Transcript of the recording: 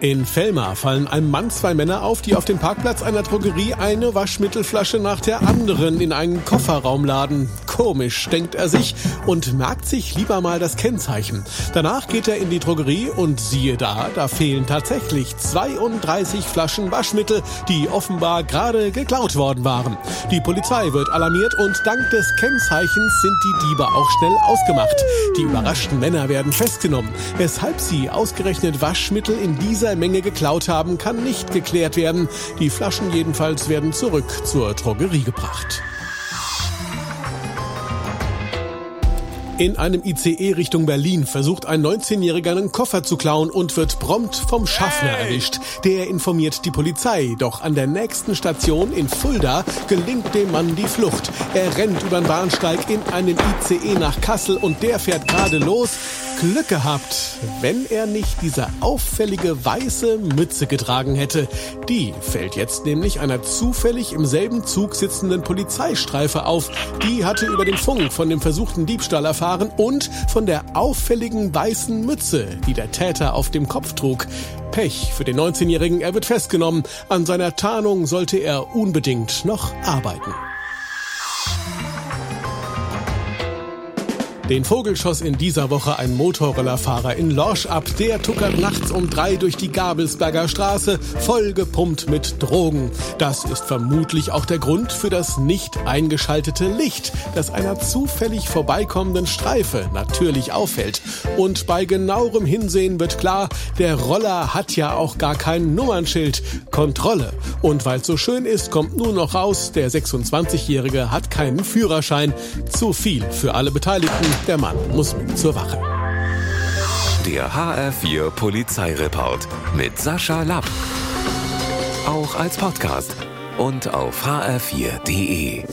In Fellmar fallen einem Mann zwei Männer auf, die auf dem Parkplatz einer Drogerie eine Waschmittelflasche nach der anderen in einen Kofferraum laden. Komisch, denkt er sich und merkt sich lieber mal das Kennzeichen. Danach geht er in die Drogerie und siehe da, da fehlen tatsächlich 32 Flaschen Waschmittel, die offenbar gerade geklaut worden waren. Die Polizei wird alarmiert und dank des Kennzeichens sind die Diebe auch schnell ausgemacht. Die überraschten Männer werden festgenommen. Weshalb sie ausgerechnet Waschmittel in dieser Menge geklaut haben, kann nicht geklärt werden. Die Flaschen jedenfalls werden zurück zur Drogerie gebracht. In einem ICE Richtung Berlin versucht ein 19-Jähriger einen Koffer zu klauen und wird prompt vom Schaffner erwischt. Der informiert die Polizei, doch an der nächsten Station in Fulda gelingt dem Mann die Flucht. Er rennt über den Bahnsteig in einen ICE nach Kassel und der fährt gerade los. Glück gehabt, wenn er nicht diese auffällige weiße Mütze getragen hätte. Die fällt jetzt nämlich einer zufällig im selben Zug sitzenden Polizeistreife auf. Die hatte über den Funk von dem versuchten Diebstahl erfahren und von der auffälligen weißen Mütze, die der Täter auf dem Kopf trug. Pech für den 19-Jährigen, er wird festgenommen. An seiner Tarnung sollte er unbedingt noch arbeiten. Den Vogel schoss in dieser Woche ein Motorrollerfahrer in Lorsch ab. Der tuckert nachts um drei durch die Gabelsberger Straße, voll gepumpt mit Drogen. Das ist vermutlich auch der Grund für das nicht eingeschaltete Licht, das einer zufällig vorbeikommenden Streife natürlich auffällt. Und bei genauerem Hinsehen wird klar, der Roller hat ja auch gar kein Nummernschild. Kontrolle. Und weil es so schön ist, kommt nun noch raus, der 26-Jährige hat keinen Führerschein. Zu viel für alle Beteiligten. Der Mann muss mit zur Wache. Der HR4 Polizeireport mit Sascha Lapp. Auch als Podcast und auf hr4.de.